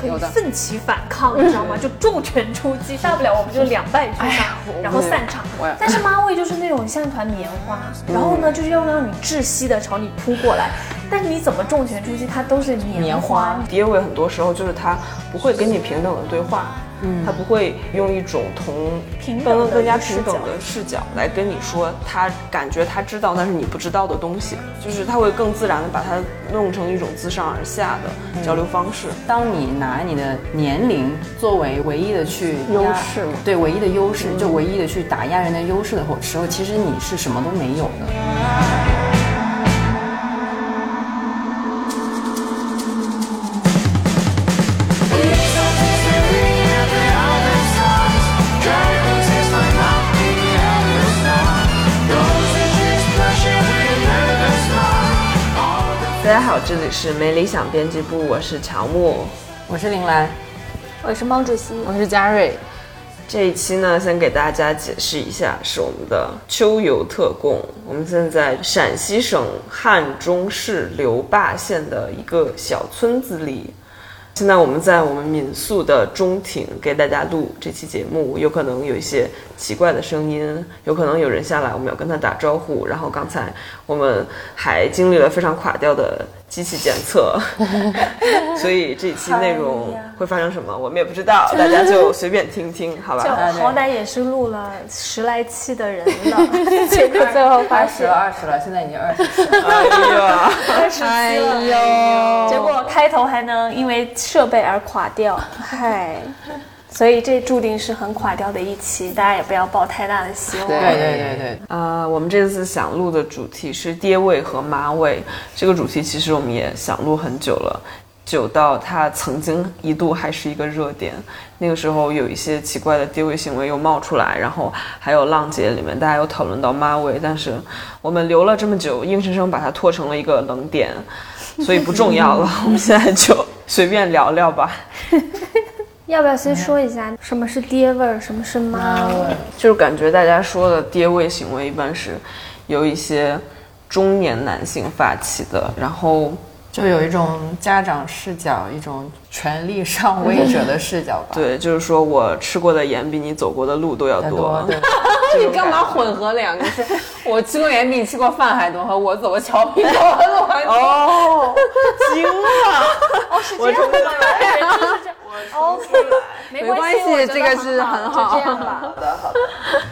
是可以奋起反抗，你知道吗？就重拳出击，大不了我们就两败俱伤，然后散场。但是妈味就是那种像一团棉花，然后呢，就是要让你窒息的朝你扑过来，但是你怎么重拳出击，它都是棉棉花爹味很多时候就是他不会跟你平等的对话，嗯，他不会用一种同平等的更更加平等的视角来跟你说他感觉他知道但是你不知道的东西，就是他会更自然的把它弄成一种自上而下的交流方式。当你拿你的年龄作为唯一的去优压势嘛。对，唯一的优势，就唯一的去打压人的优势的时候，其实你是什么都没有的。好，这里是没理想编辑部，我是乔木。我是林兰，我是毛主席，我是嘉瑞，这一期呢，先给大家解释一下，是我们的秋游特供。我们现在在陕西省汉中市留坝县的一个小村子里。现在我们在我们民宿的中庭给大家录这期节目，有可能有一些奇怪的声音，有可能有人下来，我们要跟他打招呼。然后刚才我们还经历了非常垮掉的机器检测，所以这期内容会发生什么，我们也不知道，大家就随便听听，好吧？就好歹也是录了十来期的人了，结果最后发二十二十了，现在已经二十四了。二十期了，呦结果开头还能因为设备而垮掉，嗨，所以这注定是很垮掉的一期，大家也不要抱太大的希望。对对对对，啊、我们这次想录的主题是爹味和妈味。这个主题其实我们也想录很久了，久到它曾经一度还是一个热点。那个时候有一些奇怪的爹味行为又冒出来，然后还有浪姐里面大家有讨论到妈味，但是我们留了这么久，硬生生把它拖成了一个冷点，所以不重要了。我们现在就随便聊聊吧。要不要先说一下什么是爹味儿，什么是妈味儿？就是感觉大家说的爹味行为一般是由一些中年男性发起的，然后就有一种家长视角，一种权力上位者的视角吧。对，就是说我吃过的盐比你走过的路都要多你干嘛混合两个？是我吃过盐比你吃过饭还多，和我走过桥比走过路还多。哦，惊了！哦，是这样的吗？原来 就是这样。OK，没没关系这个是很很好这样吧。好的，好的。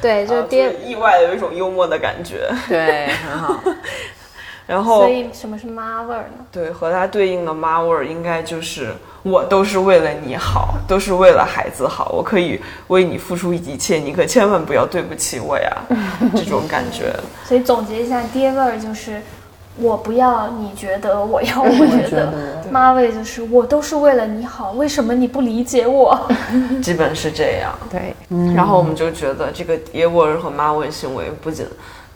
对，就爹。意外的有一种幽默的感觉，对，很好。然后所以什么是妈味儿呢？对和它对应的妈味儿，应该就是我都是为了你好，都是为了孩子好，我可以为你付出一切，你可千万不要对不起我呀，这种感觉。所以总结一下，爹味儿就是我不要你觉得，我要我觉觉得。得妈味就是我都是为了你好，为什么你不理解我？基本是这样。对，然后我们就觉得这个爹味儿和妈味行为不仅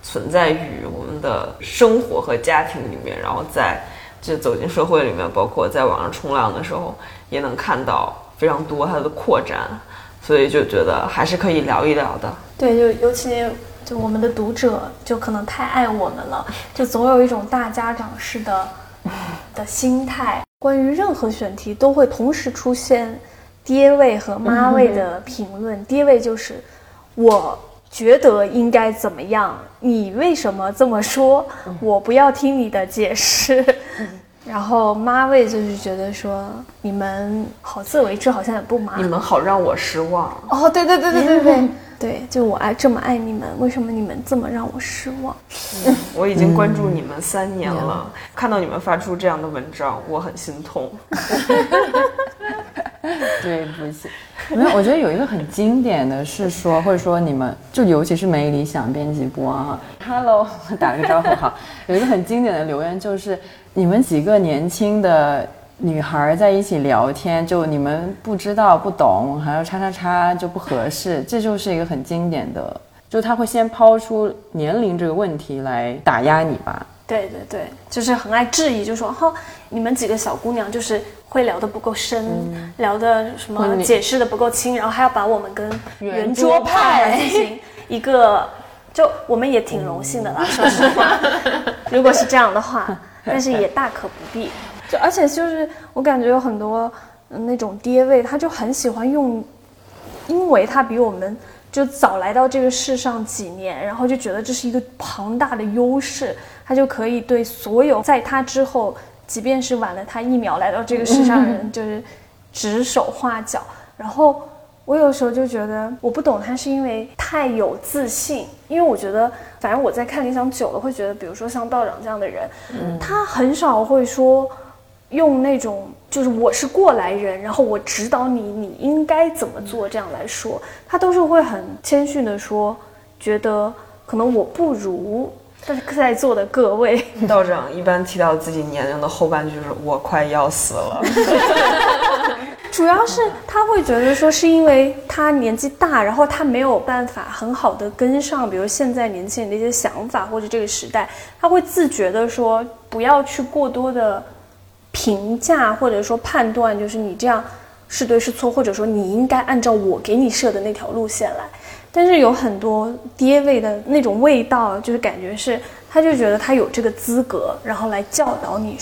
存在于我们的生活和家庭里面，然后在就走进社会里面，包括在网上冲浪的时候，也能看到非常多它的扩展，所以就觉得还是可以聊一聊的。对，就尤其就我们的读者就可能太爱我们了，就总有一种大家长式的的心态。关于任何选题都会同时出现爹味和妈味的评论。爹味就是我觉得应该怎么样，你为什么这么说？我不要听你的解释。然后妈味就是觉得说你们好自为之，好像也不麻你们好让我失望。哦，对对对对对对对，就我爱这么爱你们，为什么你们这么让我失望？我已经关注你们三年了，看到你们发出这样的文章，我很心痛。对不起，没有，我觉得有一个很经典的是说，或者说你们就尤其是没理想编辑部啊，Hello，打了个招呼哈，有一个很经典的留言就是你们几个年轻的女孩在一起聊天，就你们不知道不懂，还有叉叉叉就不合适，这就是一个很经典的，就他会先抛出年龄这个问题来打压你吧。对对对，就是很爱质疑，就说哈、你们几个小姑娘就是会聊得不够深，聊的什么解释的不够清，然后还要把我们跟圆圆桌派进行一个，就我们也挺荣幸的啦，说实话，如果是这样的话，但是也大可不必。就而且就是我感觉有很多嗯那种爹位，他就很喜欢用，因为他比我们就早来到这个世上几年，然后就觉得这是一个庞大的优势，他就可以对所有在他之后，即便是晚了他一秒来到这个世上的人，就是指手画脚。然后我有时候就觉得我不懂他是因为太有自信，因为我觉得反正我在看理想久了，会觉得比如说像道长这样的人，他很少会说用那种就是我是过来人，然后我指导你，你应该怎么做这样来说，他都是会很谦逊的说，觉得可能我不如。但是在座的各位，道长一般提到自己年龄的后半句是“我快要死了 主要是他会觉得说，是因为他年纪大，然后他没有办法很好的跟上，比如现在年轻人的一些想法或者这个时代，他会自觉的说，不要去过多的评价或者说判断，就是你这样是对是错，或者说你应该按照我给你设的那条路线来。但是有很多爹味的那种味道，就是感觉是，他就觉得他有这个资格，然后来教导你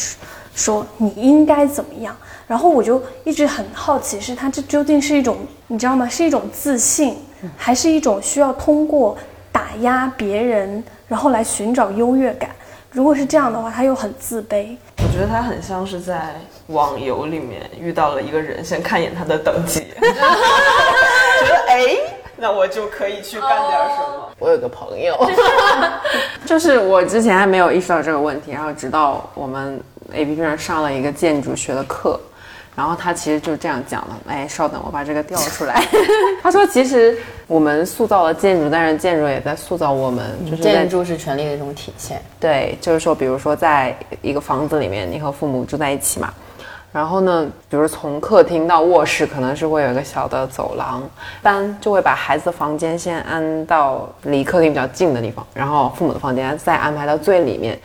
说说你应该怎么样。然后我就一直很好奇，是他这究竟是一种你知道吗？是一种自信，还是一种需要通过打压别人，然后来寻找优越感？如果是这样的话，他又很自卑。”我觉得他很像是在网游里面遇到了一个人，先看一眼他的等级，觉得哎，那我就可以去干点什么。我有个朋友，就是我之前还没有意识到这个问题，然后直到我们 A P P 上上了一个建筑学的课，然后他其实就这样讲的。哎，稍等，我把这个调出来。他说，其实我们塑造了建筑，但是建筑也在塑造我们，就是建筑是权力的一种体现。对，就是说，比如说，在一个房子里面，你和父母住在一起嘛，然后呢，比如从客厅到卧室，可能是会有一个小的走廊，一般就会把孩子的房间先安到离客厅比较近的地方，然后父母的房间再安排到最里面，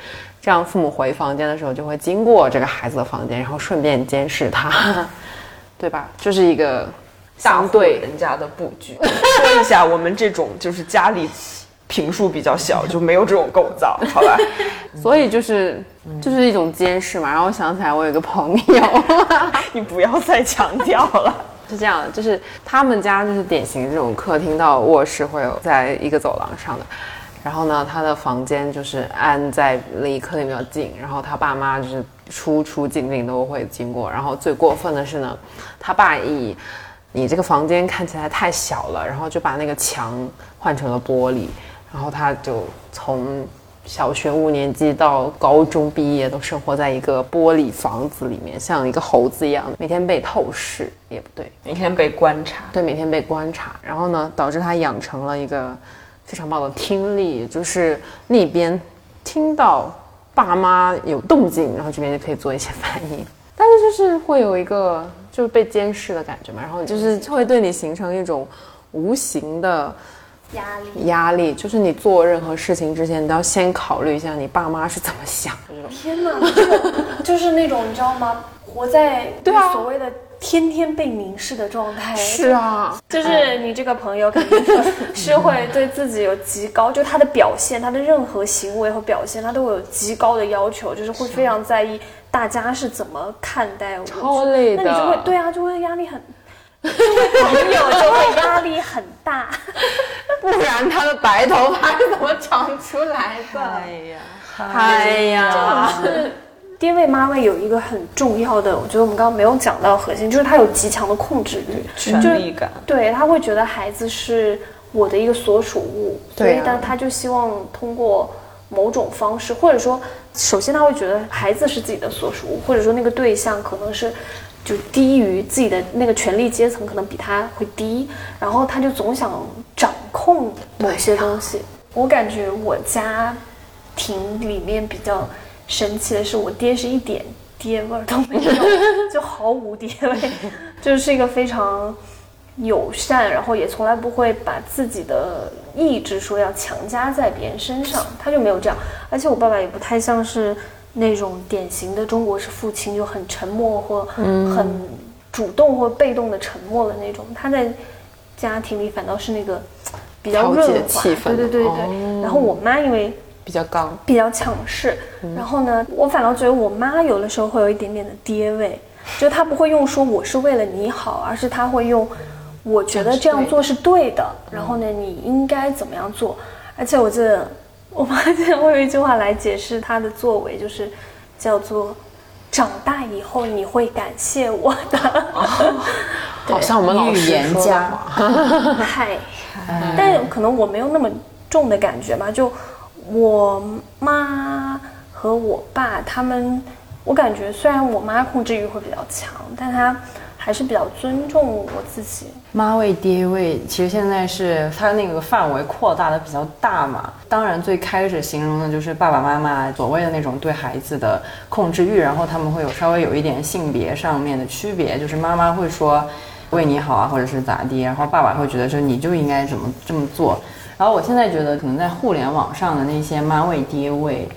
这样父母回房间的时候就会经过这个孩子的房间，然后顺便监视他，对吧？就是一个相对人家的布局。说一下，我们这种就是家里平数比较小，就没有这种构造，好吧？所以就是就是一种监视嘛。然后我想起来，我有一个朋友，你不要再强调了。是这样的，就是他们家就是典型这种客厅到卧室会有在一个走廊上的，然后呢，他的房间就是安在离客厅比较近，然后他爸妈就是出出进进都会经过，然后最过分的是呢，他爸以你这个房间看起来太小了，然后就把那个墙换成了玻璃，然后他就从小学五年级到高中毕业都生活在一个玻璃房子里面，像一个猴子一样，每天被透视也不对，每天被观察，对，每天被观察，然后呢，导致他养成了一个非常棒的听力，就是那边听到爸妈有动静，然后这边就可以做一些反应，但是就是会有一个就是被监视的感觉嘛，然后就是会对你形成一种无形的压力。压力，就是你做任何事情之前，你都要先考虑一下你爸妈是怎么想的。天哪，这种就是那种你知道吗？活在对啊所谓的天天被凝视的状态。是啊，就是你这个朋友肯定是是会对自己有极高，就他的表现，他的任何行为和表现，他都会有极高的要求，就是会非常在意大家是怎么看待我。超累的那你就会对啊，就会压力很，朋友就会压力很大。不然他的白头发是怎么长出来的？哎呀，哎呀，是爹位妈位有一个很重要的，我觉得我们刚刚没有讲到核心，就是他有极强的控制欲，权力感。对他会觉得孩子是我的一个所属物，所以但他就希望通过某种方式，或者说，首先他会觉得孩子是自己的所属物，或者说那个对象可能是就低于自己的那个权力阶层，可能比他会低，然后他就总想掌控某些东西。我感觉我家庭里面比较神奇的是，我爹是一点爹味儿都没有，就毫无爹味，就是一个非常友善，然后也从来不会把自己的意志说要强加在别人身上，他就没有这样。而且我爸爸也不太像是那种典型的中国式父亲，就很沉默或很主动或被动的沉默的那种。他在家庭里反倒是那个比较润滑，气氛对对对对。哦然后我妈因为比较刚，比较强势，然后呢，我反倒觉得我妈有的时候会有一点点的爹味，就她不会用说我是为了你好，而是她会用我觉得这样做是对的，然后呢，你应该怎么样做？而且我记得我发现我有一句话来解释她的作为，就是叫做长大以后你会感谢我的。好像我们老师说的言家。话 嗨，但可能我没有那么重的感觉吧。就我妈和我爸他们，我感觉虽然我妈控制欲会比较强，但她还是比较尊重我自己。妈味爹味，其实现在是它那个范围扩大的比较大嘛。当然，最开始形容的就是爸爸妈妈所谓的那种对孩子的控制欲，然后他们会有稍微有一点性别上面的区别，就是妈妈会说为你好啊，或者是咋地，然后爸爸会觉得说你就应该怎么这么做。然后我现在觉得，可能在互联网上的那些妈位爹位，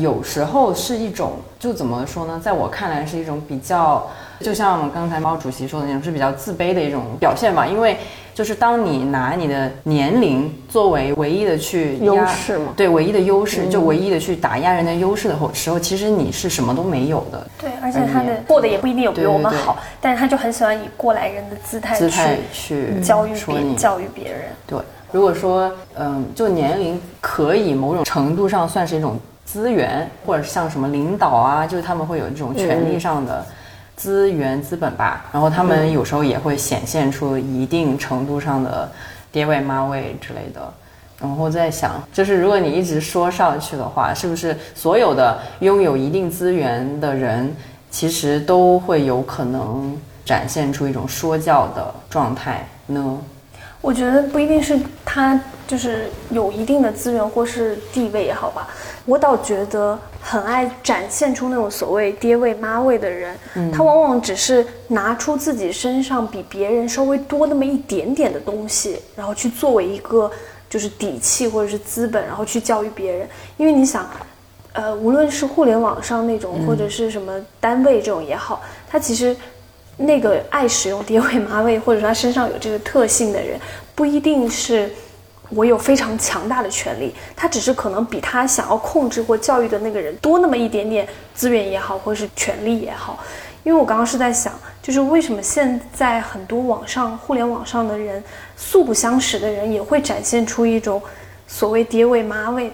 有时候是一种，就怎么说呢？在我看来是一种比较，就像刚才毛主席说的那种，是比较自卑的一种表现吧。因为就是当你拿你的年龄作为唯一的去压优势嘛对，唯一的优势，就唯一的去打压人的优势的时候，其实你是什么都没有的。对，而且他的过得也不一定有比对对对我们好，但是他就很喜欢以过来人的姿态姿态去去教育别说你教育别人。对，如果说，嗯，就年龄可以某种程度上算是一种资源，或者像什么领导啊，就是他们会有这种权力上的资源、资本吧。然后他们有时候也会显现出一定程度上的爹味、妈味之类的。然后在想，就是如果你一直说上去的话，是不是所有的拥有一定资源的人，其实都会有可能展现出一种说教的状态呢？我觉得不一定是他就是有一定的资源或是地位也好吧，我倒觉得很爱展现出那种所谓爹味妈味的人，他往往只是拿出自己身上比别人稍微多那么一点点的东西，然后去作为一个就是底气或者是资本，然后去教育别人。因为你想，呃，无论是互联网上那种，或者是什么单位这种也好，他其实那个爱使用爹味妈味，或者说他身上有这个特性的人，不一定是我有非常强大的权利，他只是可能比他想要控制或教育的那个人多那么一点点资源也好，或者是权利也好。因为我刚刚是在想，就是为什么现在很多网上互联网上的人素不相识的人，也会展现出一种所谓爹味妈味。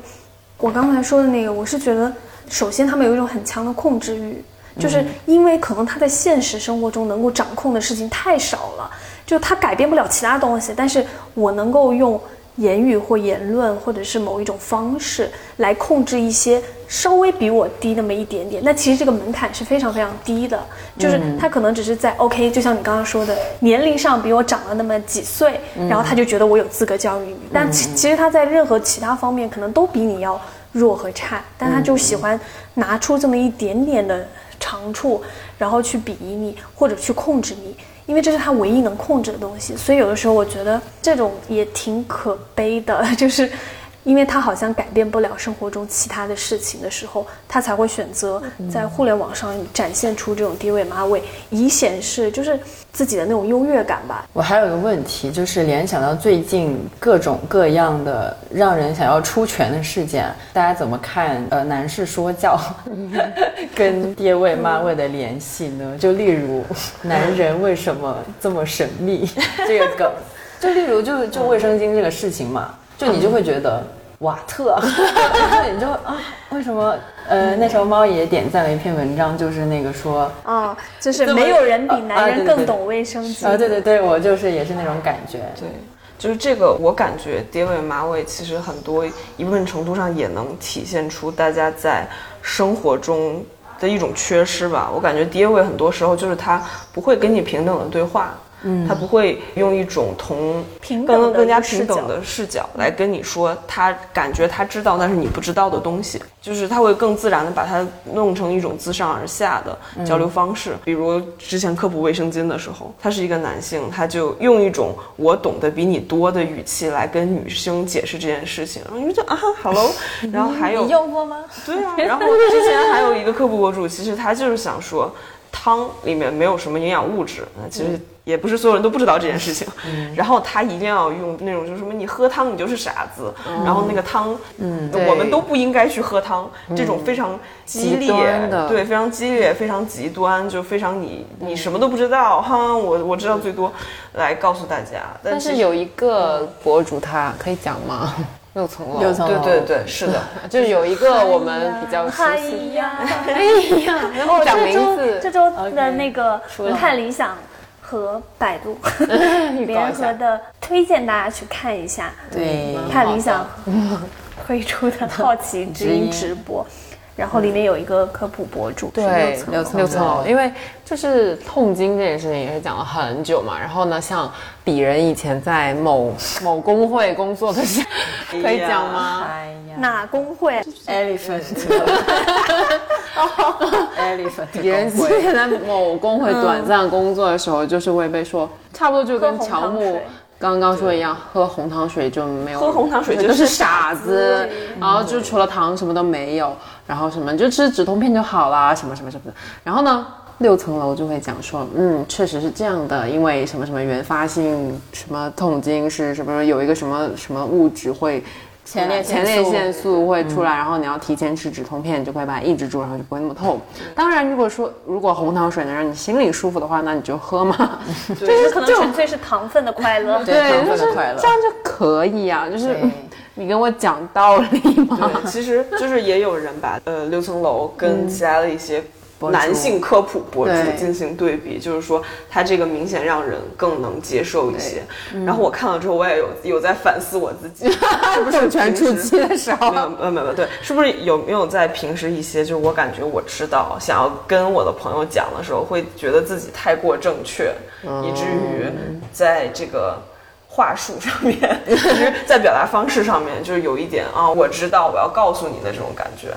我刚才说的那个，我是觉得，首先他们有一种很强的控制欲，就是因为可能他在现实生活中能够掌控的事情太少了，就他改变不了其他东西，但是我能够用言语或言论或者是某一种方式来控制一些稍微比我低那么一点点。那其实这个门槛是非常非常低的，就是他可能只是在 OK，就像你刚刚说的，年龄上比我长了那么几岁，然后他就觉得我有资格教育你。但其其实他在任何其他方面可能都比你要弱和差，但他就喜欢拿出这么一点点的长处，然后去鄙夷你或者去控制你。因为这是他唯一能控制的东西，所以有的时候我觉得这种也挺可悲的，就是因为他好像改变不了生活中其他的事情的时候，他才会选择在互联网上展现出这种低位妈味，以显示就是自己的那种优越感吧。我还有一个问题，就是联想到最近各种各样的让人想要出拳的事件，大家怎么看？呃，男士说教 跟爹味妈味的联系呢？就例如，男人为什么这么神秘这个梗，就例如就就卫生巾这个事情嘛，就你就会觉得。瓦特，对，你就啊，为什么？呃，那时候猫爷点赞了一篇文章，就是那个说，啊，就是没有人比男人更懂卫生巾啊，对对对，我就是也是那种感觉，对，就是这个，我感觉爹尾马尾其实很多一部分程度上也能体现出大家在生活中的一种缺失吧。我感觉爹味很多时候就是他不会跟你平等的对话。嗯，他不会用一种同平等更更加平等的视角来跟你说他感觉他知道但是你不知道的东西，就是他会更自然的把它弄成一种自上而下的交流方式。比如之前科普卫生巾的时候，他是一个男性，他就用一种我懂得比你多的语气来跟女生解释这件事情，然后你就啊，hello，然后还有你用过吗？对啊，然后之前还有一个科普博主，其实他就是想说，汤里面没有什么营养物质，那其实也不是所有人都不知道这件事情。然后他一定要用那种就是什么你喝汤你就是傻子，然后那个汤，嗯，我们都不应该去喝汤，这种非常激烈对，非常激烈，非常极端，就非常你你什么都不知道哈，我我知道最多，来告诉大家。但但是有一个博主，他可以讲吗？六层楼，六层楼。对对对，是的，就是有一个我们比较熟哎悉，呀，哎呀，然后讲名这周字，这周的那个不太理想和百度 联。合的，推荐大家去看一下。对，看理想推出的好奇知音直播，然后里面有一个科普博主，对是，六层。六层楼，因为就是痛经这件事情也是讲了很久嘛。然后呢，像鄙人以前在某 某工会工作的时候，可以讲吗？哎呀。哪工会？，elephant，elephant 鄙人之前在某工会短暂工作的时候，就是会被说，差不多就跟乔木刚刚说一样，喝红糖水就没有喝红糖水就就是是傻子，然后就除了糖什么都没有，然后什么就吃止痛片就好啦，什么什么什么的。然后呢，六层楼就会讲说，嗯，确实是这样的，因为什么什么原发性什么痛经是什么有一个什么什么物质会。前列前列腺素会出来，然后你要提前吃止痛片，就会把它抑制住，然后就不会那么痛。当然，如果说如果红糖水能让你心里舒服的话，那你就喝嘛。就是可能纯粹是糖分的快乐。对糖就是分的快乐这样就可以啊。就是你跟我讲道理嘛。对，其实就是也有人把呃六层楼跟其他的一些主男性科普博主进行对比，就是说他这个明显让人更能接受一些。然后我看了之后，我也有有在反思我自己，是不是全平时初期的时候没有没有没有对，是不是有没有在平时一些就是我感觉我知道想要跟我的朋友讲的时候，会觉得自己太过正确，以至于在这个。话术上面，就是在表达方式上面，就是有一点啊，我知道我要告诉你的这种感觉。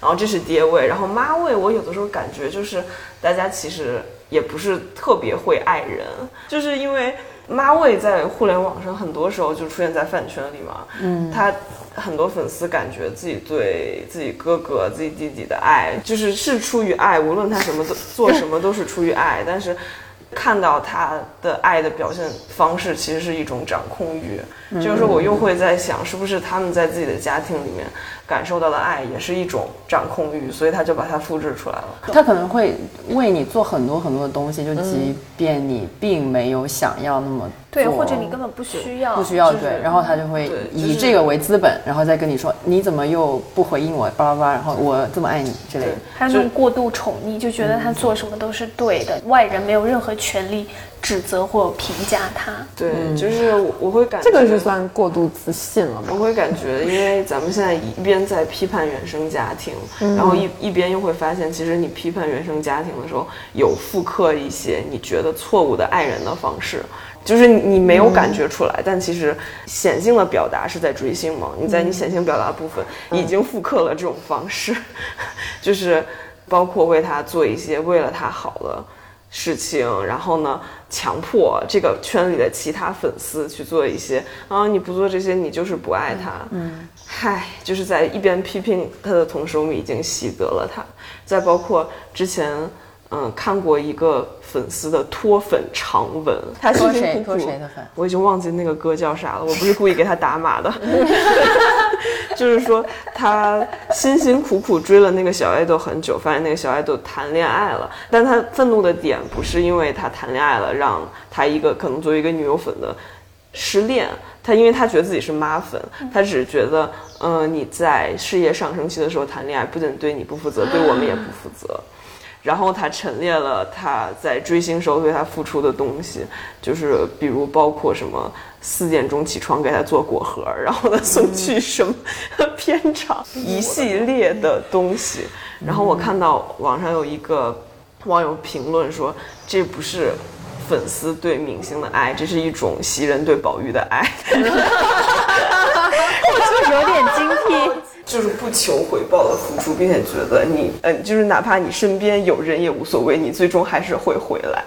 然后这是爹味，然后妈味，我有的时候感觉就是大家其实也不是特别会爱人，就是因为妈味在互联网上很多时候就出现在饭圈里嘛，嗯，他很多粉丝感觉自己对自己哥哥、自己弟弟的爱，就是是出于爱，无论他什么都做什么都是出于爱，但是。看到他的爱的表现方式，其实是一种掌控欲。就是说我又会在想，是不是他们在自己的家庭里面感受到了爱，也是一种掌控欲，所以他就把它复制出来了。他可能会为你做很多很多的东西，就即便你并没有想要那么对，或者你根本不需要，不需要就是对，然后他就会以这个为资本，然后再跟你说你怎么又不回应我，巴拉巴拉，然后我这么爱你之类的。还有那种过度宠溺，就觉得他做什么都是对的，外人没有任何权利指责或评价他。对，就是我我会感觉这个是算过度自信了吧？我会感觉，因为咱们现在一边在批判原生家庭，然后一一边又会发现，其实你批判原生家庭的时候，有复刻一些你觉得错误的爱人的方式，就是你你没有感觉出来，但其实显性的表达是在追星嘛，你在你显性表达部分已经复刻了这种方式，就是包括为他做一些为了他好的。事情，然后呢，强迫这个圈里的其他粉丝去做一些啊，你不做这些，你就是不爱他。嗯，嗨，就是在一边批评他的同时，我们已经习得了他。再包括之前，嗯，看过一个粉丝的脱粉长文，他辛说谁辛苦苦说谁的粉？我已经忘记那个歌叫啥了，我不是故意给他打码的，就是说他辛辛苦苦追了那个小爱豆很久，发现那个小爱豆谈恋爱了，但他愤怒的点不是因为他谈恋爱了，让他一个可能作为一个女友粉的失恋，他因为他觉得自己是妈粉，他只是觉得，嗯、你在事业上升期的时候谈恋爱，不仅对你不负责，对我们也不负责。然后他陈列了他在追星时候对他付出的东西，就是比如包括什么四点钟起床给他做果核，然后呢送去什么片场，一系列的东西。然后我看到网上有一个网友评论说，这不是粉丝对明星的爱，这是一种袭人对宝玉的爱。我就有点精辟。就是不求回报的付出，并且觉得你，嗯、就是哪怕你身边有人也无所谓，你最终还是会回来。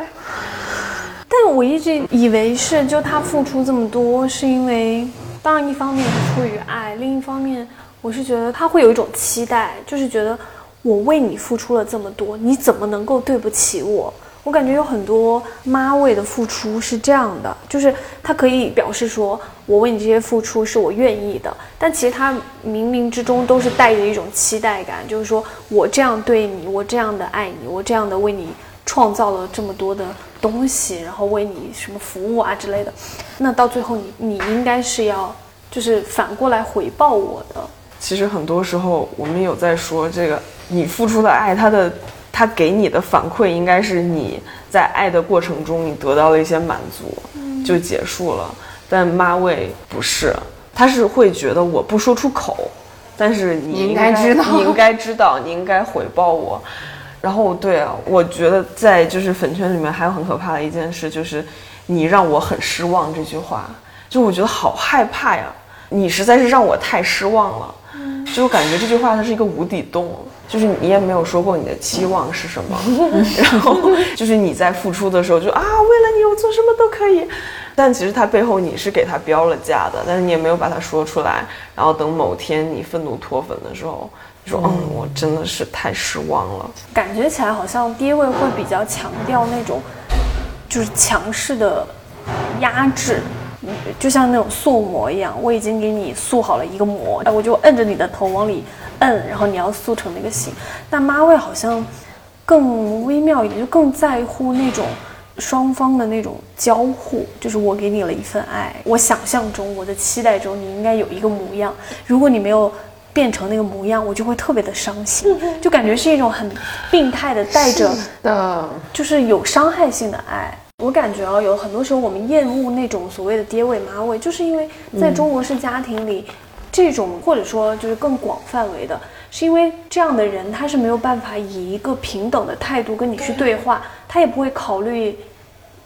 但我一直以为是，就他付出这么多，是因为，当然一方面是出于爱，另一方面我是觉得他会有一种期待，就是觉得我为你付出了这么多，你怎么能够对不起我？我感觉有很多妈为的付出是这样的，就是他可以表示说我为你这些付出是我愿意的，但其实他冥冥之中都是带着一种期待感，就是说我这样对你，我这样的爱你，我这样的为你创造了这么多的东西，然后为你什么服务啊之类的，那到最后你你应该是要就是反过来回报我的。其实很多时候我们有在说这个，你付出的爱，它的它给你的反馈应该是你在爱的过程中你得到了一些满足，就结束了。但妈味不是，他是会觉得我不说出口，但是你你应该知道你应该知道，你应该回报我。然后对啊，我觉得在就是粉圈里面还有很可怕的一件事，就是你让我很失望这句话，就我觉得好害怕呀，你实在是让我太失望了。就感觉这句话它是一个无底洞，就是你也没有说过你的期望是什么，然后就是你在付出的时候就啊，为了你我做什么都可以，但其实它背后你是给他标了价的，但是你也没有把它说出来，然后等某天你愤怒脱粉的时候，你说嗯，我真的是太失望了。感觉起来好像爹味会比较强调那种，就是强势的压制，嗯就像那种塑模一样，我已经给你塑好了一个模，哎我就摁着你的头往里摁，然后你要塑成那个形。但妈味好像更微妙一点，就更在乎那种。双方的那种交互，就是我给你了一份爱，我想象中、我的期待中，你应该有一个模样。如果你没有变成那个模样，我就会特别的伤心，就感觉是一种很病态的带着的，就是有伤害性的爱。我感觉啊，有很多时候我们厌恶那种所谓的爹味妈味，就是因为在中国式家庭里，这种或者说就是更广范围的，是因为这样的人他是没有办法以一个平等的态度跟你去对话，他也不会考虑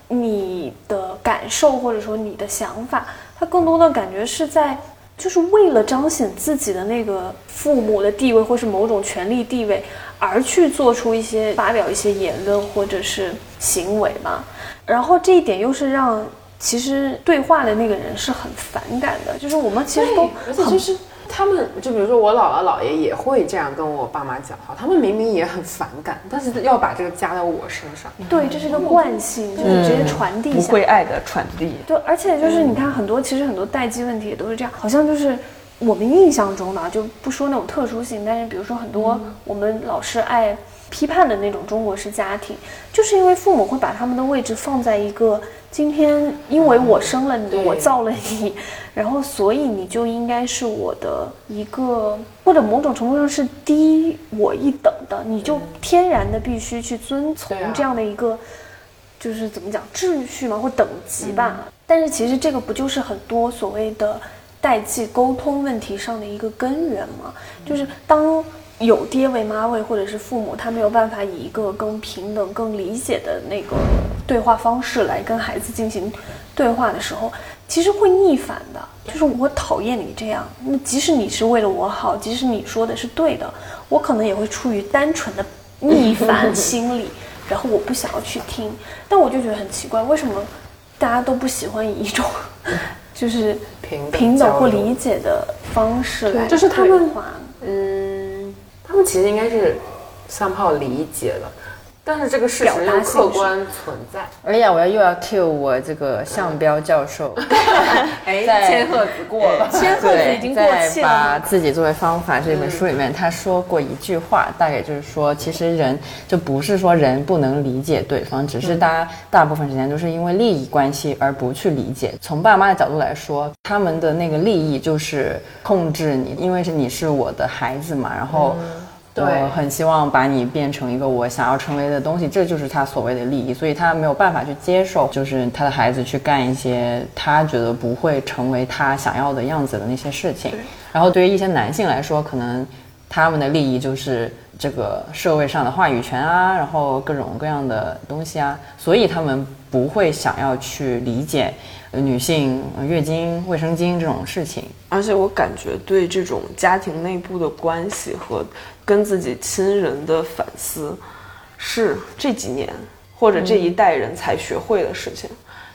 你的感受或者说你的想法，他更多的感觉是在就是为了彰显自己的那个父母的地位或是某种权力地位而去做出一些发表一些言论或者是行为嘛。然后这一点又是让其实对话的那个人是很反感的，就是我们其实都很而且就是他们，就比如说我姥姥姥爷也会这样跟我爸妈讲话，他们明明也很反感，但是要把这个加到我身上。对，这是一个惯性，就是直接传递不下来。会爱的传递，对，而且就是你看很多，其实很多代际问题也都是这样，好像就是我们印象中的啊，就不说那种特殊性，但是比如说很多我们老是爱批判的那种中国式家庭，就是因为父母会把他们的位置放在一个今天因为我生了你，对我造了你，然后所以你就应该是我的一个，或者某种程度上是低我一等的，你就天然的必须去遵从这样的一个。就是怎么讲秩序嘛，或等级吧。但是其实这个不就是很多所谓的代际沟通问题上的一个根源吗？就是当有爹味妈味或者是父母他没有办法以一个更平等、更理解的那个对话方式来跟孩子进行对话的时候，其实会逆反的。就是我讨厌你这样，那即使你是为了我好，即使你说的是对的，我可能也会出于单纯的逆反 心理。然后我不想要去听，但我就觉得很奇怪，为什么大家都不喜欢以一种 就是平等或理解的方式来就是他们嗯，他们其实应该是算好理解了，但是这个事表实又客观存在。哎呀，我要又要 cue 我这个向彪教授，哎千鹤子过了，千鹤子已经过在气了把自己作为方法这本书里面，他说过一句话，大概就是说，其实人就不是说人不能理解对方，只是大家大部分时间都是因为利益关系而不去理解。从爸妈的角度来说，他们的那个利益就是控制你，因为是你是我的孩子嘛，然后。对我很希望把你变成一个我想要成为的东西，这就是他所谓的利益，所以他没有办法去接受，就是他的孩子去干一些他觉得不会成为他想要的样子的那些事情。然后对于一些男性来说，可能他们的利益就是这个社会上的话语权啊，然后各种各样的东西啊，所以他们不会想要去理解呃女性呃月经、卫生巾这种事情。而且我感觉对这种家庭内部的关系和跟自己亲人的反思，是这几年或者这一代人才学会的事情。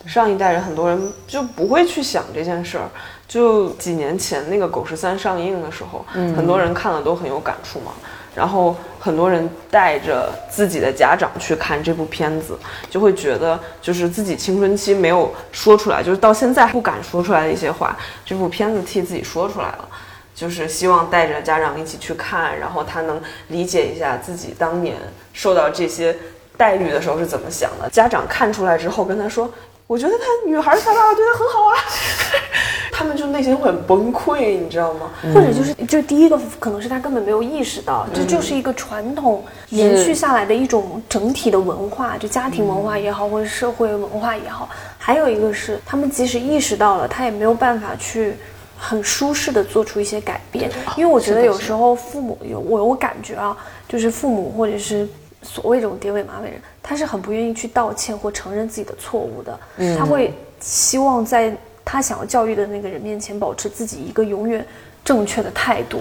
上一代人很多人就不会去想这件事儿。就几年前那个《狗十三》上映的时候，很多人看了都很有感触嘛。然后很多人带着自己的家长去看这部片子，就会觉得就是自己青春期没有说出来，就是到现在不敢说出来的一些话，这部片子替自己说出来了。就是希望带着家长一起去看，然后他能理解一下自己当年受到这些待遇的时候是怎么想的。家长看出来之后跟他说：“我觉得他女孩他爸爸对他很好啊。”他们就内心会很崩溃，你知道吗？或者就是，就第一个可能是他根本没有意识到，这就是一个传统延续下来的一种整体的文化，就家庭文化也好，或者社会文化也好。还有一个是，他们即使意识到了，他也没有办法去很舒适的做出一些改变，因为我觉得有时候父母有我我感觉啊，就是父母或者是所谓这种爹味妈味人，他是很不愿意去道歉或承认自己的错误的，他会希望在。他想要教育的那个人面前，保持自己一个永远正确的态度。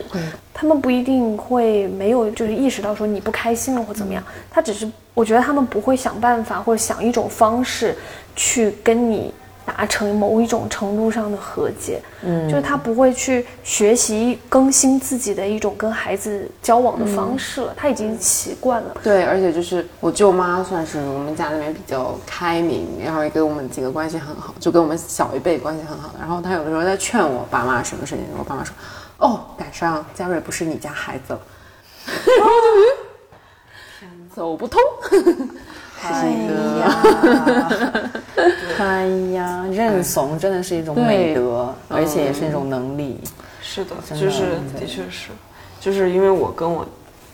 他们不一定会没有就是意识到说你不开心了或怎么样，他只是我觉得他们不会想办法或者想一种方式去跟你。达成某一种程度上的和解，嗯，就是他不会去学习更新自己的一种跟孩子交往的方式了，他已经习惯了。对，而且就是我舅妈算是我们家里面比较开明，然后也跟我们几个关系很好，就跟我们小一辈关系很好的。然后他有的时候在劝我爸妈什么事情，我爸妈说：“哦，赶上嘉瑞不是你家孩子了。”然后就 走不通。哎呀，哎 呀，认怂真的是一种美德，而且也是一种能力。是的，就是的确是，就是因为我跟我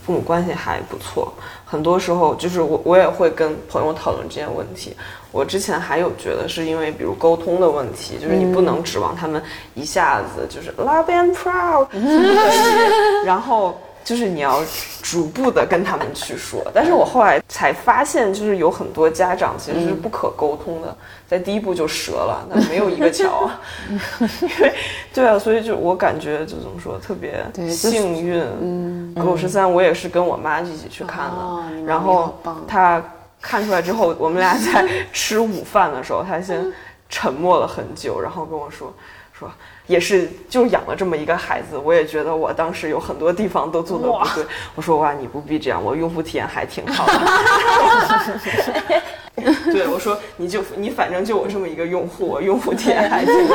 父母关系还不错，很多时候就是我我也会跟朋友讨论这些问题。我之前还有觉得是因为比如沟通的问题，就是你不能指望他们一下子就是 love and proud，然后。就是你要逐步的跟他们去说，但是我后来才发现，就是有很多家长其实是不可沟通的，在第一步就折了，那没有一个桥啊。因为，对啊，所以就我感觉就怎么说，特别幸运。嗯，狗十三我也是跟我妈一起去看的，然后他看出来之后，我们俩在吃午饭的时候，他先沉默了很久，然后跟我说说。也是就养了这么一个孩子，我也觉得我当时有很多地方都做的不对。我说哇，你不必这样，我用户体验还挺好的。对，我说你就你反正就我这么一个用户，我用户体验还挺好。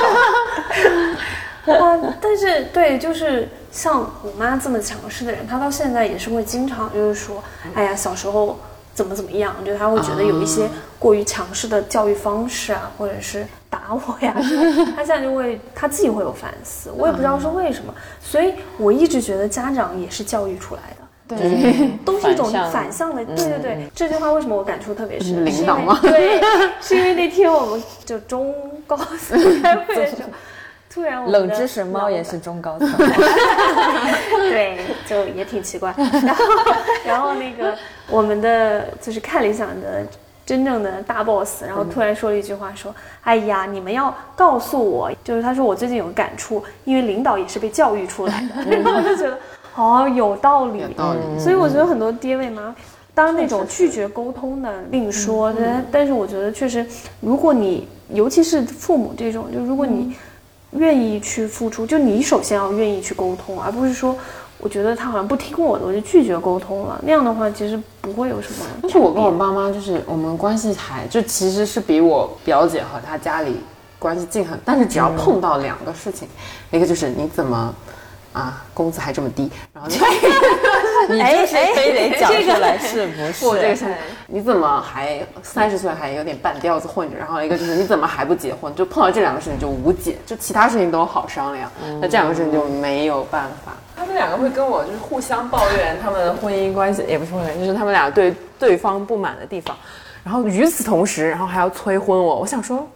啊，但是对，就是像我妈这么强势的人，她到现在也是会经常就是说，哎呀，小时候怎么怎么样，就他会觉得有一些过于强势的教育方式啊，或者是。打我呀！他现在就会他自己会有反思，我也不知道是为什么。所以我一直觉得家长也是教育出来的，对，都是一种反向的。对对对，这句话为什么我感触特别深？领导吗？对，是因为那天我们就中高层开会的时候，突然冷知识猫也是中高层，对，就也挺奇怪。然 后然后那个我们的就是看理想的。真正的大 boss，然后突然说了一句话，说：“哎呀，你们要告诉我，就是他说我最近有感触，因为领导也是被教育出来的。” 然后我就觉得，哦，有道理，有道理。所以我觉得很多爹位妈，当那种拒绝沟通的另说，但但是我觉得确实，如果你尤其是父母这种，就如果你愿意去付出，就你首先要愿意去沟通，而不是说。我觉得他好像不听我的，我就拒绝沟通了。那样的话，其实不会有什么。但是我跟我爸妈就是我们关系还就其实是比我表姐和她家里关系近很。但是只要碰到两个事情，一个就是你怎么啊工资还这么低，然后你 你就是非得讲出来是不是？这个是 你怎么还三十岁还有点半吊子混着？然后一个就是你怎么还不结婚？就碰到这两个事情就无解，就其他事情都好商量，那这两个事情就没有办法。他们两个会跟我就是互相抱怨他们的婚姻关系，也不是抱怨，就是他们俩对对方不满的地方。然后与此同时，然后还要催婚我。我想说，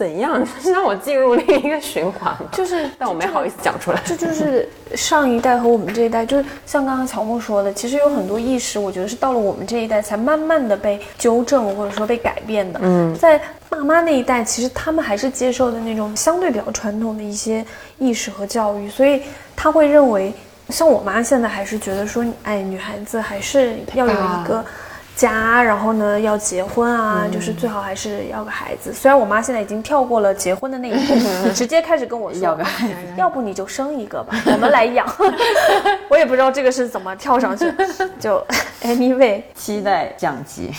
怎样是 让我进入另一个循环？就是，但我没好意思讲出来。这就是上一代和我们这一代，就是像刚刚乔木说的，其实有很多意识，我觉得是到了我们这一代才慢慢的被纠正或者说被改变的。嗯，在爸妈那一代，其实他们还是接受的那种相对比较传统的一些意识和教育，所以。他会认为，像我妈现在还是觉得说，哎，女孩子还是要有一个家，然后呢要结婚啊，就是最好还是要个孩子。虽然我妈现在已经跳过了结婚的那一步，直接开始跟我说要个孩子，要不你就生一个吧，我们来养。我也不知道这个是怎么跳上去，就 anyway 期待降级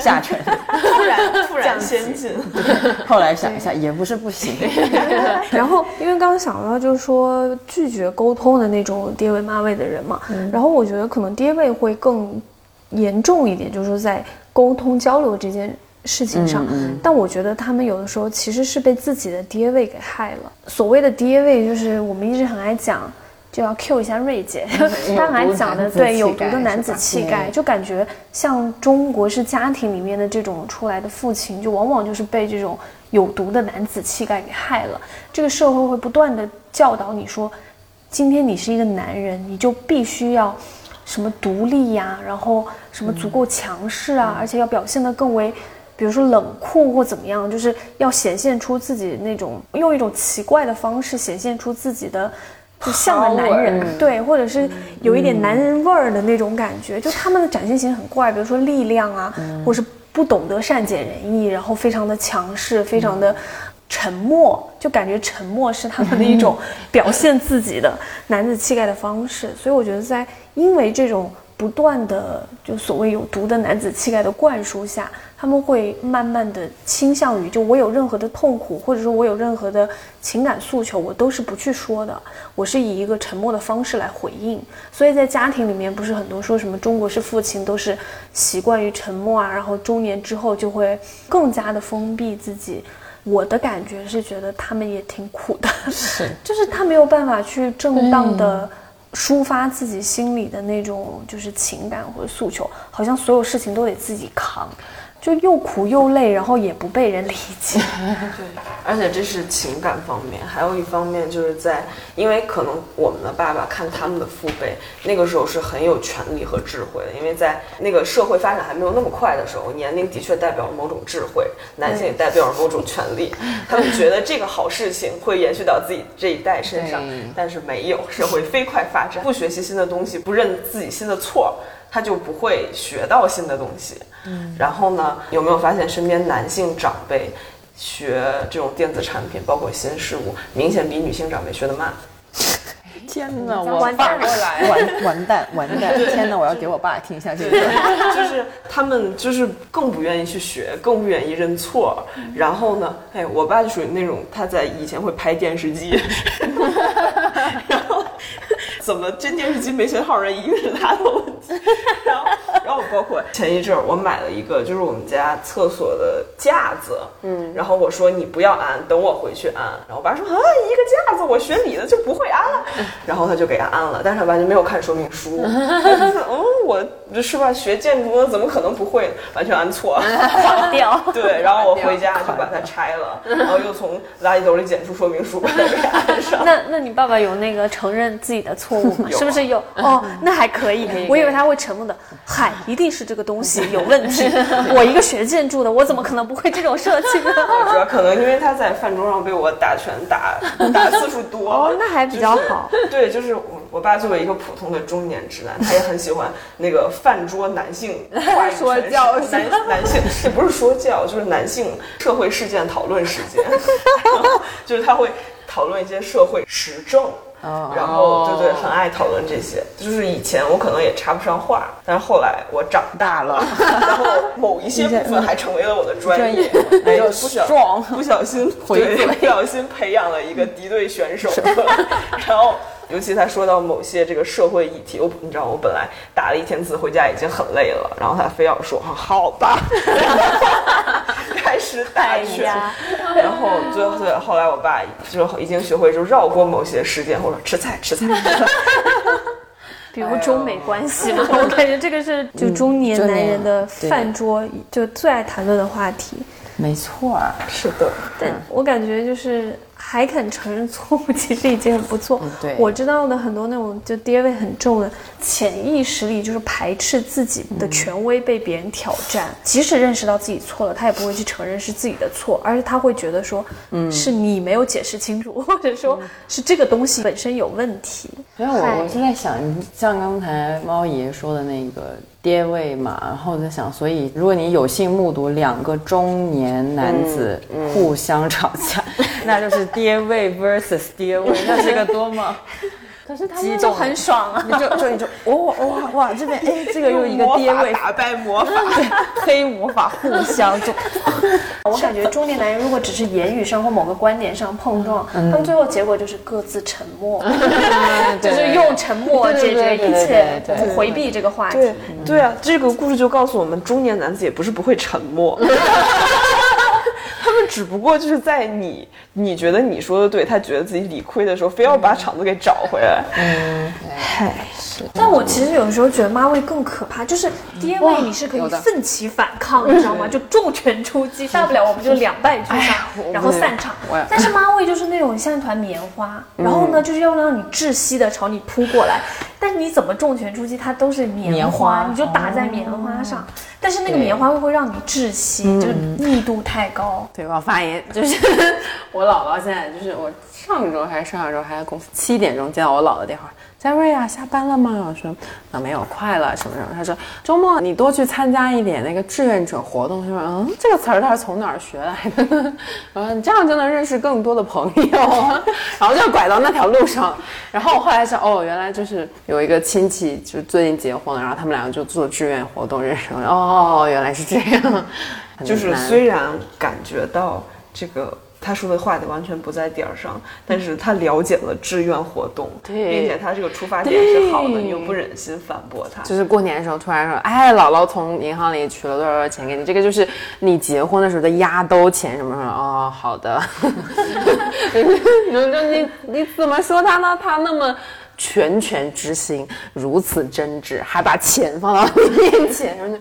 下沉，突然突然先进，后来想一下也不是不行。然后，因为刚刚想到就是说拒绝沟通的那种爹位妈位的人嘛，然后我觉得可能爹位会更严重一点，就是说在沟通交流这件事情上。但我觉得他们有的时候其实是被自己的爹位给害了。所谓的爹位，就是我们一直很爱讲，就要 Q 一下瑞姐，她很爱讲的，对有毒的男子气概，就感觉像中国式家庭里面的这种出来的父亲，就往往就是被这种。有毒的男子气概给害了，这个社会会不断的教导你说，今天你是一个男人，你就必须要什么独立呀，然后什么足够强势啊，而且要表现得更为，比如说冷酷或怎么样，就是要显现出自己那种用一种奇怪的方式显现出自己的，就像个男人，对，或者是有一点男人味儿的那种感觉，就他们的展现形很怪，比如说力量啊，或是。不懂得善解人意，然后非常的强势，非常的沉默，就感觉沉默是他们的一种 表现自己的男子气概的方式。所以我觉得，在因为这种不断的就所谓有毒的男子气概的灌输下。他们会慢慢的倾向于，就我有任何的痛苦，或者说我有任何的情感诉求，我都是不去说的，我是以一个沉默的方式来回应。所以在家庭里面，不是很多说什么中国式父亲都是习惯于沉默啊，然后中年之后就会更加的封闭自己。我的感觉是觉得他们也挺苦的，是，就是他没有办法去正当的抒发自己心里的那种就是情感或者诉求，好像所有事情都得自己扛。就又苦又累，然后也不被人理解。对，而且这是情感方面，还有一方面就是在，因为可能我们的爸爸看他们的父辈，那个时候是很有权利和智慧的，因为在那个社会发展还没有那么快的时候，年龄的确代表了某种智慧，男性也代表了某种权利。他们觉得这个好事情会延续到自己这一代身上，但是没有，社会飞快发展，不学习新的东西，不认自己新的错。他就不会学到新的东西，嗯，然后呢，有没有发现身边男性长辈学这种电子产品，包括新事物，明显比女性长辈学得慢？天哪，我反过来，完完蛋完蛋！天哪，我要给我爸听一下这个，就是他们就是更不愿意去学，更不愿意认错。然后呢，哎，我爸就属于那种他在以前会拍电视机。怎么这电视机没信号？人一定是他的问题。然后，然后包括前一阵儿，我买了一个，就是我们家厕所的架子。嗯。然后我说你不要安，等我回去安。然后我爸说啊，一个架子，我学你的就不会安了。然后他就给他安了，但是他完全没有看说明书。嗯，我是吧？学建筑的怎么可能不会？完全按错，垮掉。对，然后我回家就把它拆了，然后又从垃圾兜里捡出说明书，把它给安上。那那你爸爸有那个承认自己的错误吗？是不是有哦？那还可以。我以为他会沉默的。嗨，一定是这个东西有问题。我一个学建筑的，我怎么可能不会这种设计呢？主要可能因为他在饭桌上被我打拳打打次数多。哦，那还比较好。对，就是我我爸作为一个普通的中年直男，他也很喜欢那个饭桌男性 说教，男男性也不是说教，就是男性社会事件讨论时间，就是他会讨论一些社会时政。然后，对对，很爱讨论这些。就是以前我可能也插不上话，但是后来我长大了，然后某一些 部分还成为了我的专业。哎，不小不小心，对，不小心培养了一个敌对选手。然后。尤其他说到某些这个社会议题，我你知道，我本来打了一天字回家已经很累了，然后他非要说好吧，开始打拳，然后最后后来我爸就已经学会就绕过某些事件，或者吃菜吃菜，比如中美关系嘛，我感觉这个是就中年男人的饭桌就最爱谈论的话题。没错，是的，但我感觉就是。还肯承认错误，其实已经很不错。对我知道的很多那种就爹味很重的，潜意识里就是排斥自己的权威被别人挑战，即使认识到自己错了，他也不会去承认是自己的错，而是他会觉得说，嗯，是你没有解释清楚，或者说是这个东西本身有问题。所以我嗨我是在想，像刚才猫爷说的那个爹味嘛，然后我在想，所以如果你有幸目睹两个中年男子互相吵架，那就是爹味 versus 爹味，那是个多么 可是他们就很爽啊！你就就你就哇哇哇，这边哎，这个又一个爹位，打败魔法，黑魔法互相就 我感觉中年男人如果只是言语上或某个观点上碰撞，他们最后结果就是各自沉默，就是用沉默解决一切，回避这个话题。对对啊，这个故事就告诉我们，中年男子也不是不会沉默，他们只不过就是在你你觉得你说的对，他觉得自己理亏的时候，非要把场子给找回来。嗯，唉，是但我其实有时候觉得妈味更可怕，就是爹味你是可以奋起反抗，你知道吗？就重拳出击，大不了我们就两败俱伤，然后散场。但是妈味就是那种像一团棉花，然后呢就是要让你窒息的朝你扑过来，但是你怎么重拳出击，它都是棉棉花你就打在棉花上，但是那个棉花会会让你窒息，就是密度太高。对，我发言就是 我姥姥现在就是我上周还是上上周还在公司七点钟接到我姥姥电话，佳瑞啊，下班了吗？我说啊没有，快了什么什么。他说周末你多去参加一点那个志愿者活动。他说嗯，这个词儿他是从哪儿学来的？我说你这样就能认识更多的朋友。然后就拐到那条路上。然后我后来想，哦，原来就是有一个亲戚就最近结婚了，然后他们两个就做志愿活动认识了。哦，原来是这样。就是虽然感觉到这个他说的话完全不在点儿上，但是他了解了志愿活动，对并且他这个出发点是好的，你又不忍心反驳他。就是过年的时候突然说，哎，姥姥从银行里取了多少多少钱给你，这个就是你结婚的时候的压兜钱什么什么。哦，好的。你就你你怎么说他呢？他那么拳拳之心，如此真挚，还把钱放到你面前，然后就，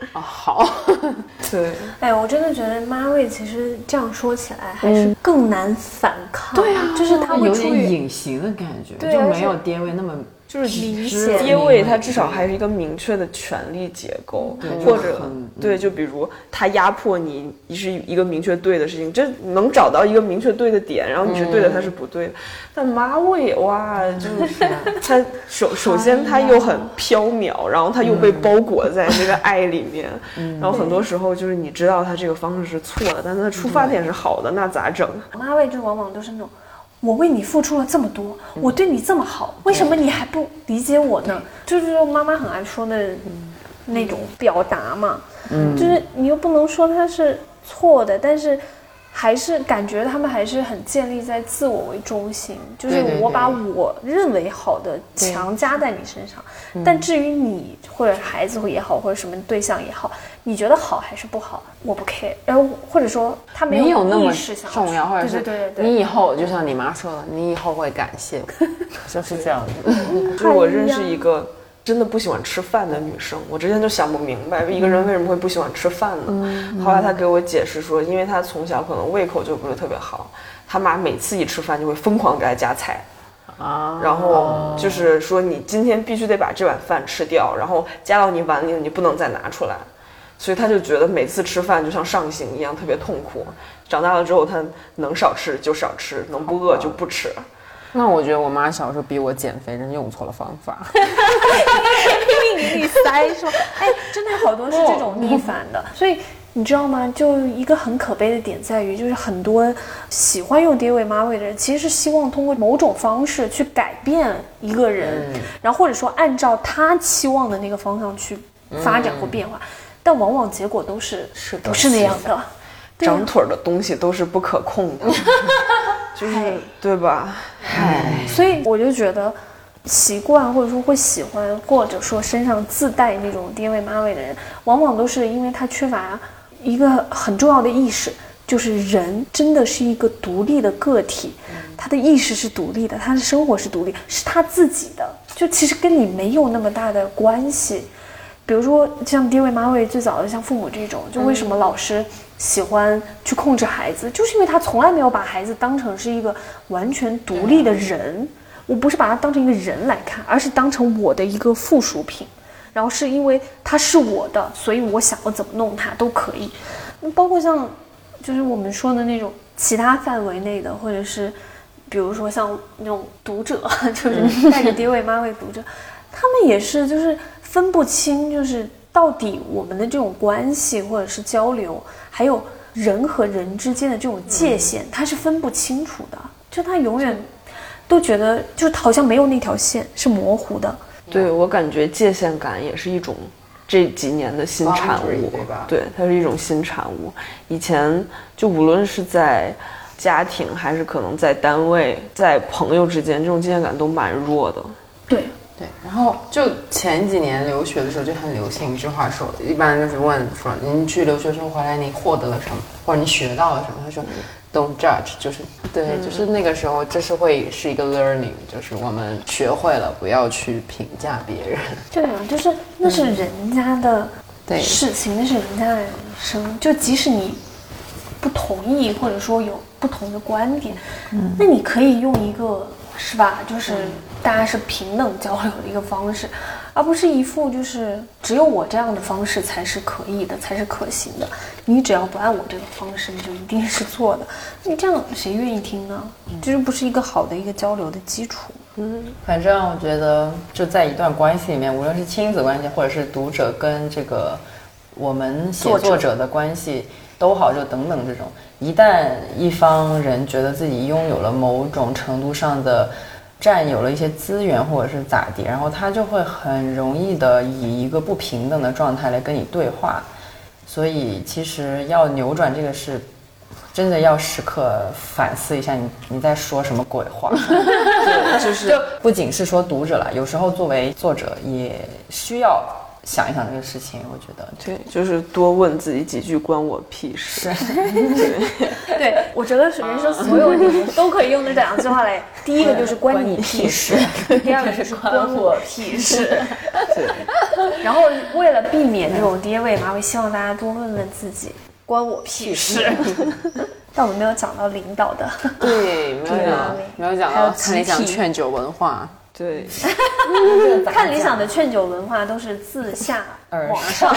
哦，好。对，哎，我真的觉得妈味其实这样说起来还是更难反抗。对啊，就是它会有点隐形的感觉，就没有爹味那么就是明直显爹位，明它至少还是一个明确的权力结构，或者对，就比如他压迫你是一个明确对的事情，这能找到一个明确对的点，然后你是对的，他是不对的。但妈位哇，就是 他首首先他又很飘渺，然后他又被包裹在这个爱里面，然后很多时候就是你知道他这个方式是错的，但他的出发点是好的，那咋整？妈位就往往都是那种，我为你付出了这么多，我对你这么好，为什么你还不理解我呢？就是妈妈很爱说的那种表达嘛，就是你又不能说他是错的，但是。还是感觉他们还是很建立在自我为中心，就是我把我认为好的强加在你身上，但至于你或者孩子也好，或者什么对象也好，你觉得好还是不好，我不 care，然后或者说他没没有那么重要，或者对是对对。你以后就像你妈说的，你以后会感谢我，就是这样。的。就是我认识一个真的不喜欢吃饭的女生，我之前就想不明白，一个人为什么会不喜欢吃饭呢？后来她给我解释说，因为她从小可能胃口就不是特别好，她妈每次一吃饭就会疯狂给她夹菜。啊，然后就是说，你今天必须得把这碗饭吃掉，然后夹到你碗里，你不能再拿出来。所以她就觉得每次吃饭就像上刑一样，特别痛苦。长大了之后，她能少吃就少吃，能不饿就不吃。那我觉得我妈小时候逼我减肥，真用错了方法。拼命给你塞，说，哎，真的有好多是这种逆反的，所以你知道吗？就一个很可悲的点在于，就是很多喜欢用爹味妈味的人，其实是希望通过某种方式去改变一个人，然后或者说按照他期望的那个方向去发展或变化，但往往结果都是是的不是那样的。长腿儿的东西都是不可控的，就是对吧？所以我就觉得，习惯或者说会喜欢，或者说身上自带那种爹味妈味的人，往往都是因为他缺乏一个很重要的意识，就是人真的是一个独立的个体，他的意识是独立的，他的生活是独立，是他自己的，就其实跟你没有那么大的关系。比如说像爹味妈味最早的像父母这种，就为什么老师喜欢去控制孩子，就是因为他从来没有把孩子当成是一个完全独立的人。我不是把他当成一个人来看，而是当成我的一个附属品。然后是因为他是我的，所以我想要怎么弄他都可以。包括像，就是我们说的那种其他范围内的，或者是，比如说像那种读者，就是带着爹味妈味读者，他们也是就是分不清，就是到底我们的这种关系或者是交流，还有人和人之间的这种界限，他是分不清楚的。就他永远都觉得，就好像没有那条线是模糊的。对我感觉界限感也是一种这几年的新产物，对，它是一种新产物。以前就无论是在家庭，还是可能在单位、在朋友之间，这种界限感都蛮弱的。对对，然后就前几年留学的时候就很流行一句话说，一般就是问说您去留学生回来，你获得了什么，或者你学到了什么？他说。Don't judge，就是对，就是那个时候，这是会是一个 learning，就是我们学会了不要去评价别人。对啊，就是那是人家的事情，那是人家的人生。就即使你不同意，或者说有不同的观点，那你可以用一个是吧？就是大家是平等交流的一个方式。而不是一副就是只有我这样的方式才是可以的，才是可行的。你只要不按我这个方式，你就一定是错的。你这样谁愿意听呢？这就不是一个好的一个交流的基础。嗯，反正我觉得就在一段关系里面，无论是亲子关系，或者是读者跟这个我们写作者的关系都好，就等等这种，一旦一方人觉得自己拥有了某种程度上的。占有了一些资源，或者是咋地，然后他就会很容易的以一个不平等的状态来跟你对话，所以其实要扭转这个是，真的要时刻反思一下你你在说什么鬼话，就是不仅是说读者了，有时候作为作者也需要。想一想这个事情，我觉得对，就是多问自己几句，关我屁事。对，我觉得人生所有问题都可以用这两句话来。第一个就是关你屁事，第二个就是关我屁事。对。然后为了避免这种爹味妈味，希望大家多问问自己，关我屁事。但我们没有讲到领导的，对，没有讲，没有讲到看理想劝酒文化。对，看理想的劝酒文化都是自下而上，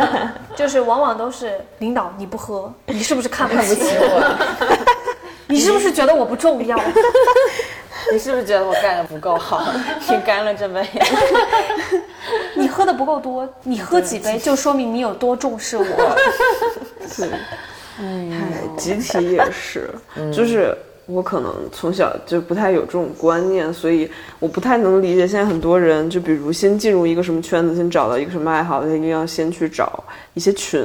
就是往往都是领导你不喝，你是不是看不起我？你是不是觉得我不重要？你是不是觉得我干的不够好？你干了这杯，你喝的不够多，你喝几杯就说明你有多重视我。对，哎，集体也是，就是。我可能从小就不太有这种观念，所以我不太能理解现在很多人，就比如先进入一个什么圈子，先找到一个什么爱好，他一定要先去找一些群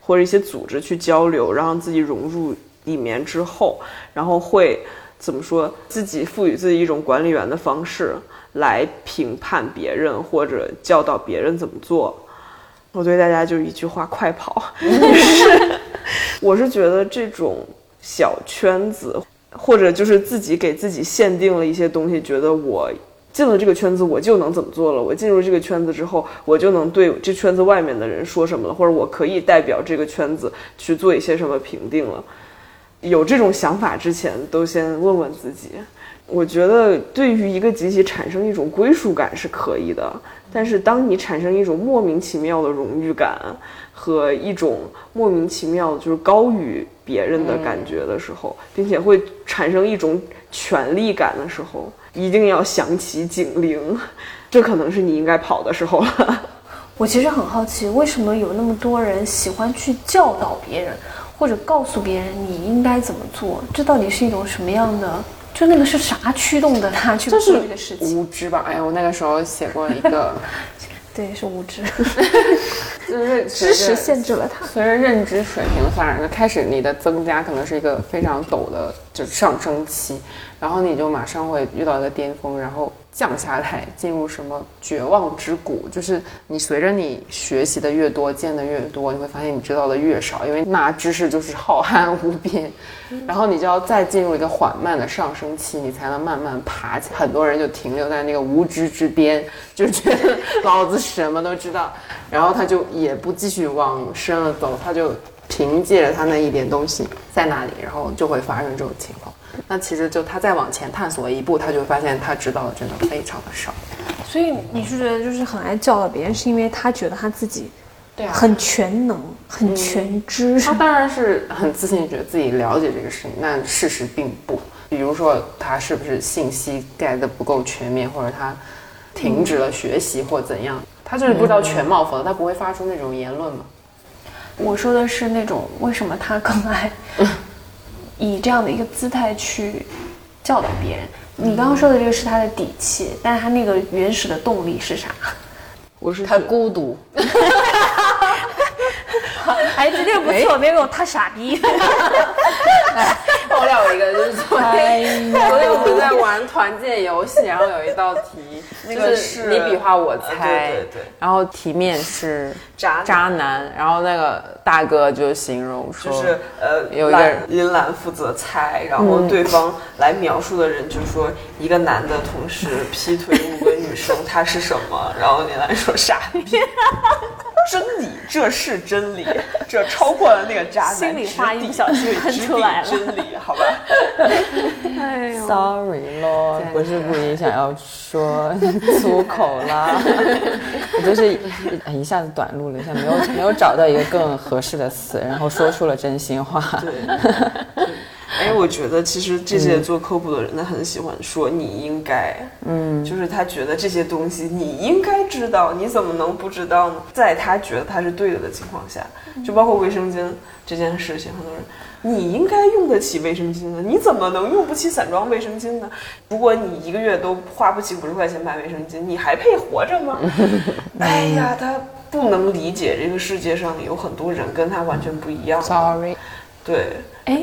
或者一些组织去交流，然后自己融入里面之后，然后会怎么说？自己赋予自己一种管理员的方式来评判别人或者教导别人怎么做。我对大家就一句话：快跑！是 我是觉得这种小圈子。或者就是自己给自己限定了一些东西，觉得我进了这个圈子，我就能怎么做了。我进入这个圈子之后，我就能对这圈子外面的人说什么了，或者我可以代表这个圈子去做一些什么评定了。有这种想法之前，都先问问自己。我觉得对于一个集体产生一种归属感是可以的，但是当你产生一种莫名其妙的荣誉感和一种莫名其妙的就是高于别人的感觉的时候，并且会产生一种权力感的时候，一定要响起警铃，这可能是你应该跑的时候了。我其实很好奇，为什么有那么多人喜欢去教导别人，或者告诉别人你应该怎么做？这到底是一种什么样的？就那个是啥驱动的他去做这个事情？无知吧？哎呀，我那个时候写过一个，对，是无知，就是知识限制了他。随着认知水平的发展，就开始你的增加可能是一个非常陡的就上升期，然后你就马上会遇到一个巅峰，然后。降下来，进入什么绝望之谷？就是你随着你学习的越多，见的越多，你会发现你知道的越少，因为那知识就是浩瀚无边。然后你就要再进入一个缓慢的上升期，你才能慢慢爬起。很多人就停留在那个无知之边，就觉得老子什么都知道，然后他就也不继续往深了走，他就凭借着他那一点东西在那里，然后就会发生这种情况。那其实就他再往前探索一步，他就会发现他知道的真的非常的少。所以你是觉得就是很爱教导别人，是因为他觉得他自己对啊很全能、很全知。他当然是很自信，觉得自己了解这个事情，但事实并不。比如说，他是不是信息盖的不够全面，或者他停止了学习或怎样，他就是不知道全貌，否则他不会发出那种言论嘛。我说的是那种为什么他更爱以这样的一个姿态去教导别人。你刚刚说的这个是他的底气，但是他那个原始的动力是啥？我是他孤独，哎，这个不错，别给我他傻逼。爆料一个，就是昨 哎天，昨天我们在玩团建游戏，然后有一道题，那个就是你比划我呃猜，对对对然后题面是渣男渣男，然后那个大哥就形容说，就是呃，有一个人兰林兰负责猜，然后对方来描述的人就说一个男的同时劈腿五个女生，他是什么？然后林兰说傻逼。真理，这是真理，这超过了那个渣男心里话一不小心对喷出来了。真理，好吧？哎呦，Sorry 咯，不是故意想要说粗口啦，我就是一一下子短路了一下，没有没有找到一个更合适的词，然后说出了真心话。我觉得其实这些做科普的人，他很喜欢说你应该，嗯，就是他觉得这些东西你应该知道，你怎么能不知道呢？在他觉得他是对的的情况下，就包括卫生巾这件事情，很多人。你应该用得起卫生巾的，你怎么能用不起散装卫生巾呢？如果你一个月都花不起五十块钱买卫生巾，你还配活着吗？哎呀，他不能理解这个世界上有很多人跟他完全不一样。Sorry，对，哎，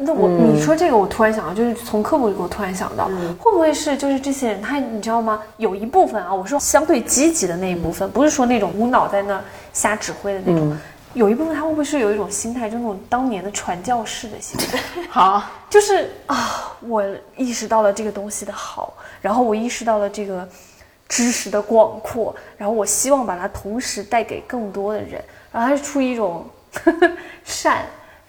那我、你说这个，我突然想到，就是从科普里，我突然想到，会不会是就是这些人，他你知道吗？有一部分啊，我说相对积极的那一部分，不是说那种无脑在那瞎指挥的那种。有一部分他会不会是有一种心态，就那种当年的传教士的心态，好，就是啊，我意识到了这个东西的好，然后我意识到了这个知识的广阔，然后我希望把它同时带给更多的人，然后他是出于一种 善，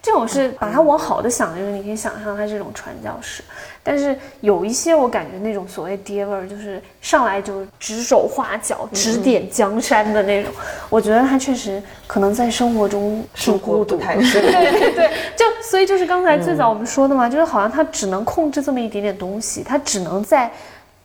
这种是把它往好的想，就是你可以想象他这种传教士。但是有一些我感觉那种所谓爹味儿，就是上来就指手画脚、指点江山的那种，我觉得他确实可能在生活中挺孤独。对对对，就所以就是刚才最早我们说的嘛，就是好像他只能控制这么一点点东西，他只能在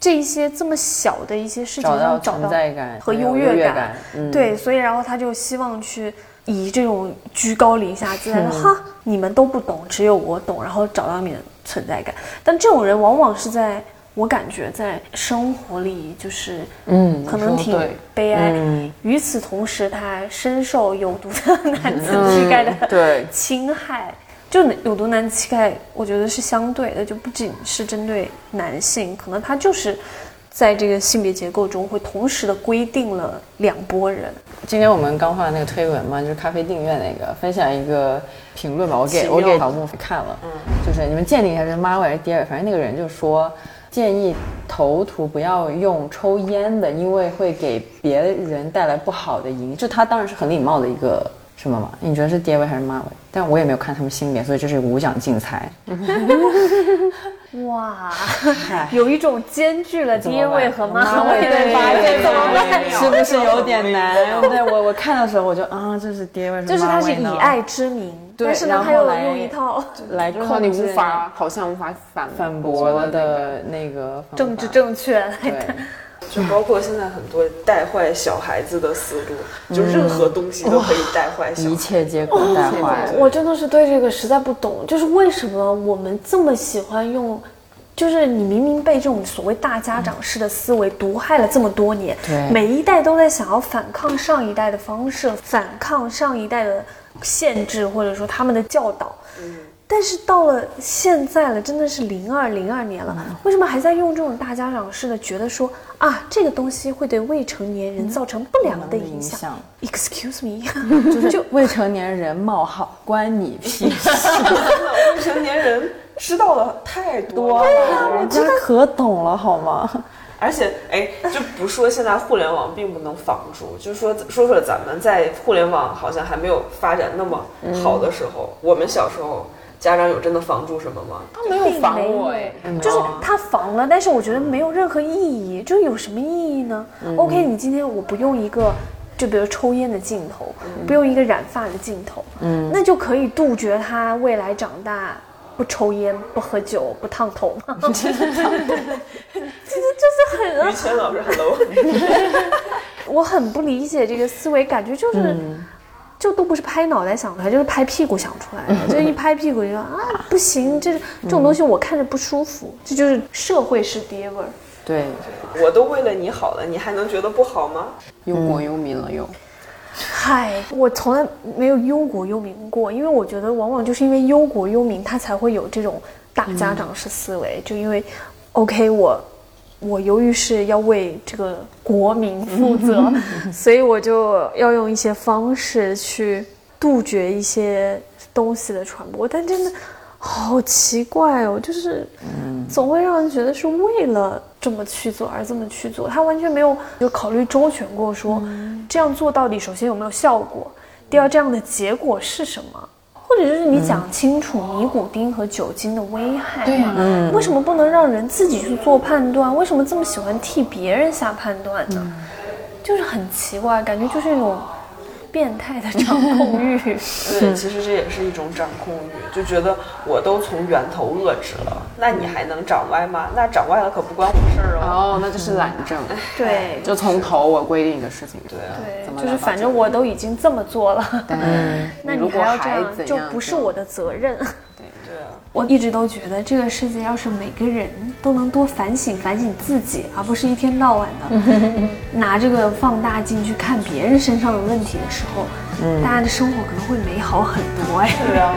这一些这么小的一些事情上找到存在感和优越感对，所以然后他就希望去以这种居高临下姿态说，哈，你们都不懂，只有我懂，然后找到你的存在感。但这种人往往是在。我感觉在生活里就是，嗯可能挺悲哀。嗯与此同时，他还深受有毒的男子 气概的对侵害。就有毒男子气概，我觉得是相对的，就不仅是针对男性，可能他就是在这个性别结构中会同时的规定了两拨人。今天我们刚发的那个推文嘛，就是咖啡订阅那个，分享一个评论吧，我给我给桃木看了，嗯，就是你们鉴定一下这是妈味还是爹味，反正那个人就说建议头图不要用抽烟的，因为会给别人带来不好的影响。就他当然是很礼貌的一个什么嘛，你觉得是爹味还是妈味？但我也没有看他们性别，所以这是无奖竞猜。哇，有一种兼具了爹味和妈味味的怎么办？是不是有点难？对我我看的时候我就啊，这是爹味，就是他是以爱之名，对但是呢，他又来用一套来靠你无法，好像无法反反驳驳的那个。政治正确来对的。就包括现在很多带坏小孩子的思路，就任何东西都可以带坏小孩。一切皆可带坏。我真的是对这个实在不懂，就是为什么我们这么喜欢用，就是你明明被这种所谓大家长式的思维毒害了这么多年，对每一代都在想要反抗上一代的方式，反抗上一代的限制或者说他们的教导。但是到了现在了，真的是零二零二年了，为什么还在用这种大家长式的，觉得说啊，这个东西会对未成年人造成不良的影响影响？Excuse me，就是未成年人冒号关你屁事。未成年人知道的太多了。人家可懂了好吗？而且，哎，就不说现在互联网并不能防住，就是说说说咱们在互联网好像还没有发展那么好的时候，我们小时候家长有真的防住什么吗？他没有防我哎，就是他防了，但是我觉得没有任何意义，就是有什么意义呢、o k 你今天我不用一个，就比如抽烟的镜头，不用一个染发的镜头，嗯，那就可以杜绝他未来长大不抽烟、不喝酒、不烫头吗？其 实就是很于谦老师，hello，我很不理解这个思维，感觉就是。就都不是拍脑袋想出来，就是拍屁股想出来的。就一拍屁股就说啊，不行，这这种东西我看着不舒服，这就是社会式爹味儿。对，我都为了你好了，你还能觉得不好吗？忧国忧民了又。嗨，我从来没有忧国忧民过，因为我觉得往往就是因为忧国忧民，他才会有这种大家长式思维。就因为，OK，我我由于是要为这个国民负责，所以我就要用一些方式去杜绝一些东西的传播。但真的好奇怪哦，就是总会让人觉得是为了这么去做而这么去做，他完全没有就考虑周全过说，这样做到底首先有没有效果，第二这样的结果是什么。或者就是你讲清楚尼古丁和酒精的危害，对呀、为什么不能让人自己去做判断？为什么这么喜欢替别人下判断呢？就是很奇怪，感觉就是一种变态的掌控欲。对，其实这也是一种掌控欲，就觉得我都从源头遏制了，那你还能长歪吗？那长歪了可不关我事儿哦。哦，那就是懒政，对，就从头我规定的事情。对啊，对怎，么就是反正我都已经这么做了，嗯，那你如果还要这样，就不是我的责任。对啊，我一直都觉得，这个世界要是每个人都能多反省反省自己，而不是一天到晚的拿这个放大镜去看别人身上的问题的时候，大家的生活可能会美好很多哎。对啊。